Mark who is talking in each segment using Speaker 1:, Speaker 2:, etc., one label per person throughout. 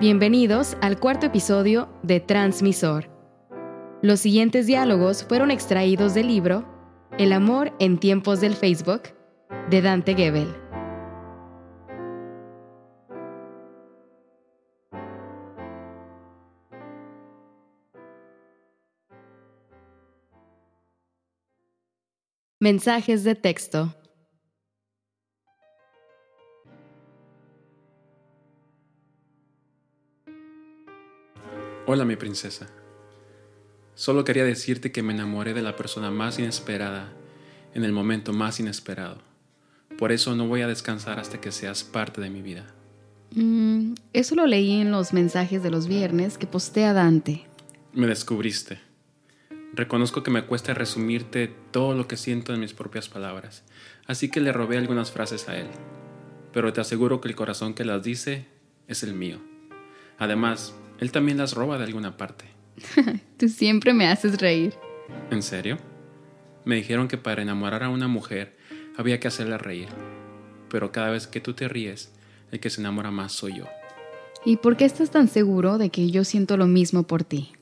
Speaker 1: Bienvenidos al cuarto episodio de Transmisor. Los siguientes diálogos fueron extraídos del libro El amor en tiempos del Facebook de Dante Gebel. Mensajes de texto.
Speaker 2: Hola mi princesa. Solo quería decirte que me enamoré de la persona más inesperada en el momento más inesperado. Por eso no voy a descansar hasta que seas parte de mi vida.
Speaker 1: Mm, eso lo leí en los mensajes de los viernes que postea Dante.
Speaker 2: Me descubriste. Reconozco que me cuesta resumirte todo lo que siento en mis propias palabras, así que le robé algunas frases a él. Pero te aseguro que el corazón que las dice es el mío. Además, él también las roba de alguna parte.
Speaker 1: Tú siempre me haces reír.
Speaker 2: ¿En serio? Me dijeron que para enamorar a una mujer había que hacerla reír. Pero cada vez que tú te ríes, el que se enamora más soy yo.
Speaker 1: ¿Y por qué estás tan seguro de que yo siento lo mismo por ti?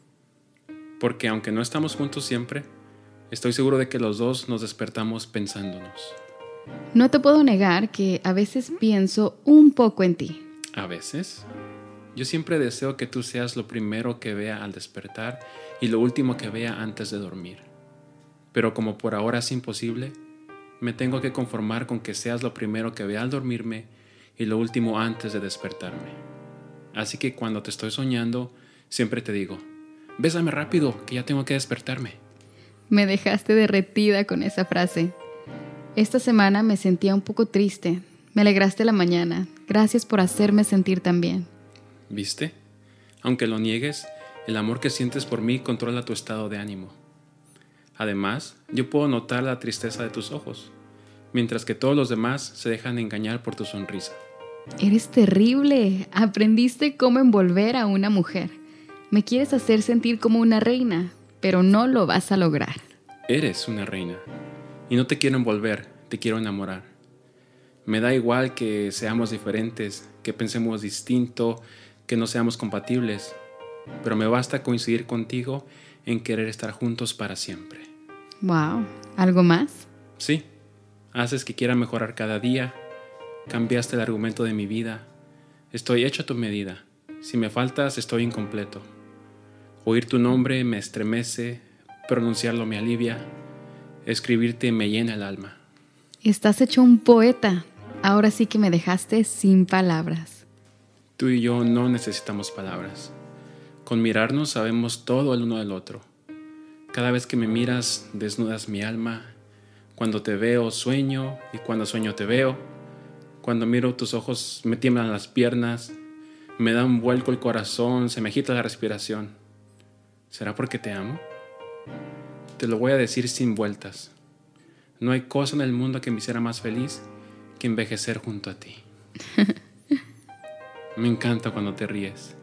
Speaker 2: porque aunque no estamos juntos siempre, estoy seguro de que los dos nos despertamos pensándonos.
Speaker 1: No te puedo negar que a veces pienso un poco en ti.
Speaker 2: ¿A veces? Yo siempre deseo que tú seas lo primero que vea al despertar y lo último que vea antes de dormir. Pero como por ahora es imposible, me tengo que conformar con que seas lo primero que vea al dormirme y lo último antes de despertarme. Así que cuando te estoy soñando, siempre te digo, Bésame rápido, que ya tengo que despertarme.
Speaker 1: Me dejaste derretida con esa frase. Esta semana me sentía un poco triste. Me alegraste la mañana. Gracias por hacerme sentir tan bien.
Speaker 2: ¿Viste? Aunque lo niegues, el amor que sientes por mí controla tu estado de ánimo. Además, yo puedo notar la tristeza de tus ojos, mientras que todos los demás se dejan engañar por tu sonrisa.
Speaker 1: Eres terrible. Aprendiste cómo envolver a una mujer. Me quieres hacer sentir como una reina, pero no lo vas a lograr.
Speaker 2: Eres una reina. Y no te quiero envolver, te quiero enamorar. Me da igual que seamos diferentes, que pensemos distinto, que no seamos compatibles, pero me basta coincidir contigo en querer estar juntos para siempre.
Speaker 1: Wow, ¿algo más?
Speaker 2: Sí, haces que quiera mejorar cada día, cambiaste el argumento de mi vida, estoy hecho a tu medida, si me faltas estoy incompleto. Oír tu nombre me estremece, pronunciarlo me alivia, escribirte me llena el alma.
Speaker 1: Estás hecho un poeta. Ahora sí que me dejaste sin palabras.
Speaker 2: Tú y yo no necesitamos palabras. Con mirarnos sabemos todo el uno del otro. Cada vez que me miras, desnudas mi alma. Cuando te veo, sueño, y cuando sueño te veo. Cuando miro tus ojos, me tiemblan las piernas, me da un vuelco el corazón, se me agita la respiración. ¿Será porque te amo? Te lo voy a decir sin vueltas. No hay cosa en el mundo que me hiciera más feliz que envejecer junto a ti. me encanta cuando te ríes.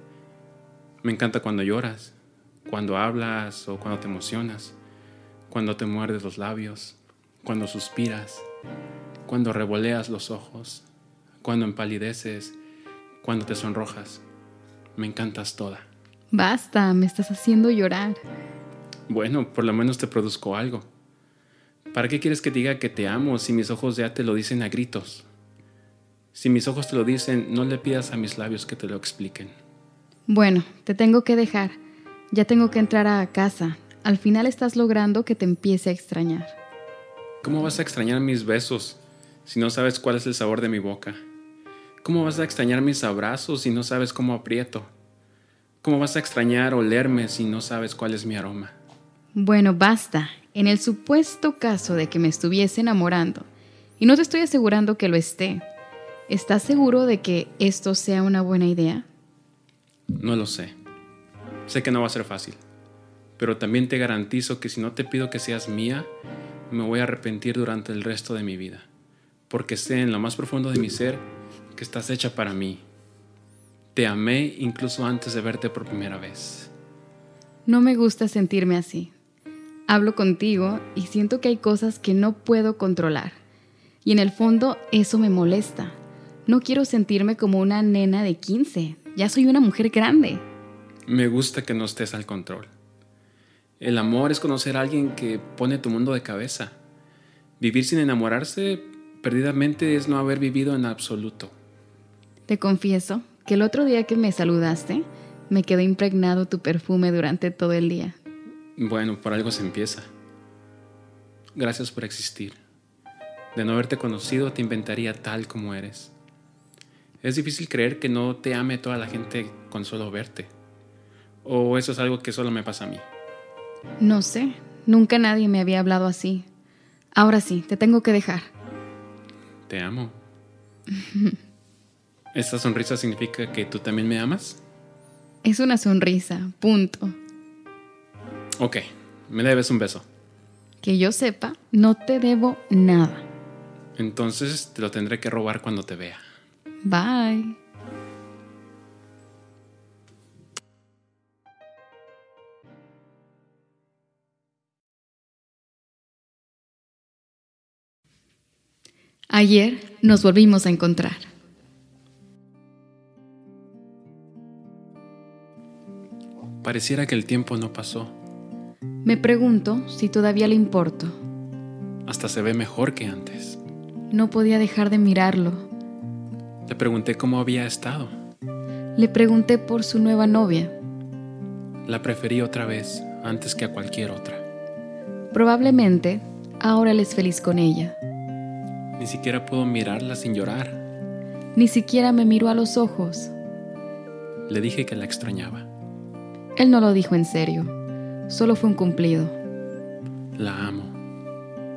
Speaker 2: Me encanta cuando lloras, cuando hablas o cuando te emocionas, cuando te muerdes los labios, cuando suspiras, cuando revoleas los ojos, cuando empalideces, cuando te sonrojas. Me encantas toda.
Speaker 1: Basta, me estás haciendo llorar.
Speaker 2: Bueno, por lo menos te produzco algo. ¿Para qué quieres que diga que te amo si mis ojos ya te lo dicen a gritos? Si mis ojos te lo dicen, no le pidas a mis labios que te lo expliquen.
Speaker 1: Bueno, te tengo que dejar. Ya tengo que entrar a casa. Al final estás logrando que te empiece a extrañar.
Speaker 2: ¿Cómo vas a extrañar mis besos si no sabes cuál es el sabor de mi boca? ¿Cómo vas a extrañar mis abrazos si no sabes cómo aprieto? ¿Cómo vas a extrañar olerme si no sabes cuál es mi aroma?
Speaker 1: Bueno, basta. En el supuesto caso de que me estuviese enamorando, y no te estoy asegurando que lo esté, ¿estás seguro de que esto sea una buena idea?
Speaker 2: No lo sé. Sé que no va a ser fácil, pero también te garantizo que si no te pido que seas mía, me voy a arrepentir durante el resto de mi vida, porque sé en lo más profundo de mi ser que estás hecha para mí te amé incluso antes de verte por primera vez.
Speaker 1: No me gusta sentirme así. Hablo contigo y siento que hay cosas que no puedo controlar. Y en el fondo eso me molesta. No quiero sentirme como una nena de 15. Ya soy una mujer grande.
Speaker 2: Me gusta que no estés al control. El amor es conocer a alguien que pone tu mundo de cabeza. Vivir sin enamorarse perdidamente es no haber vivido en absoluto.
Speaker 1: Te confieso que el otro día que me saludaste, me quedó impregnado tu perfume durante todo el día.
Speaker 2: Bueno, por algo se empieza. Gracias por existir. De no haberte conocido te inventaría tal como eres. Es difícil creer que no te ame toda la gente con solo verte. ¿O eso es algo que solo me pasa a mí?
Speaker 1: No sé, nunca nadie me había hablado así. Ahora sí, te tengo que dejar.
Speaker 2: Te amo. ¿Esta sonrisa significa que tú también me amas?
Speaker 1: Es una sonrisa, punto.
Speaker 2: Ok, me debes un beso.
Speaker 1: Que yo sepa, no te debo nada.
Speaker 2: Entonces te lo tendré que robar cuando te vea.
Speaker 1: Bye. Ayer nos volvimos a encontrar.
Speaker 2: Pareciera que el tiempo no pasó.
Speaker 1: Me pregunto si todavía le importo.
Speaker 2: Hasta se ve mejor que antes.
Speaker 1: No podía dejar de mirarlo.
Speaker 2: Le pregunté cómo había estado.
Speaker 1: Le pregunté por su nueva novia.
Speaker 2: La preferí otra vez antes que a cualquier otra.
Speaker 1: Probablemente ahora él es feliz con ella.
Speaker 2: Ni siquiera puedo mirarla sin llorar.
Speaker 1: Ni siquiera me miró a los ojos.
Speaker 2: Le dije que la extrañaba.
Speaker 1: Él no lo dijo en serio, solo fue un cumplido.
Speaker 2: La amo.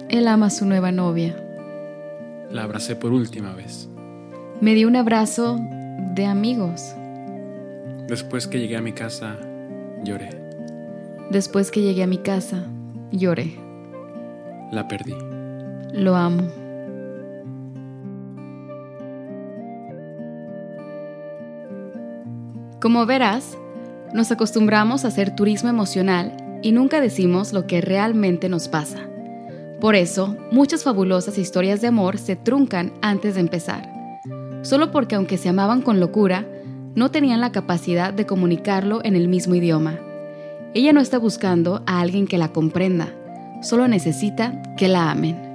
Speaker 1: Él ama a su nueva novia.
Speaker 2: La abracé por última vez.
Speaker 1: Me dio un abrazo de amigos.
Speaker 2: Después que llegué a mi casa, lloré.
Speaker 1: Después que llegué a mi casa, lloré.
Speaker 2: La perdí.
Speaker 1: Lo amo. Como verás, nos acostumbramos a hacer turismo emocional y nunca decimos lo que realmente nos pasa. Por eso, muchas fabulosas historias de amor se truncan antes de empezar, solo porque aunque se amaban con locura, no tenían la capacidad de comunicarlo en el mismo idioma. Ella no está buscando a alguien que la comprenda, solo necesita que la amen.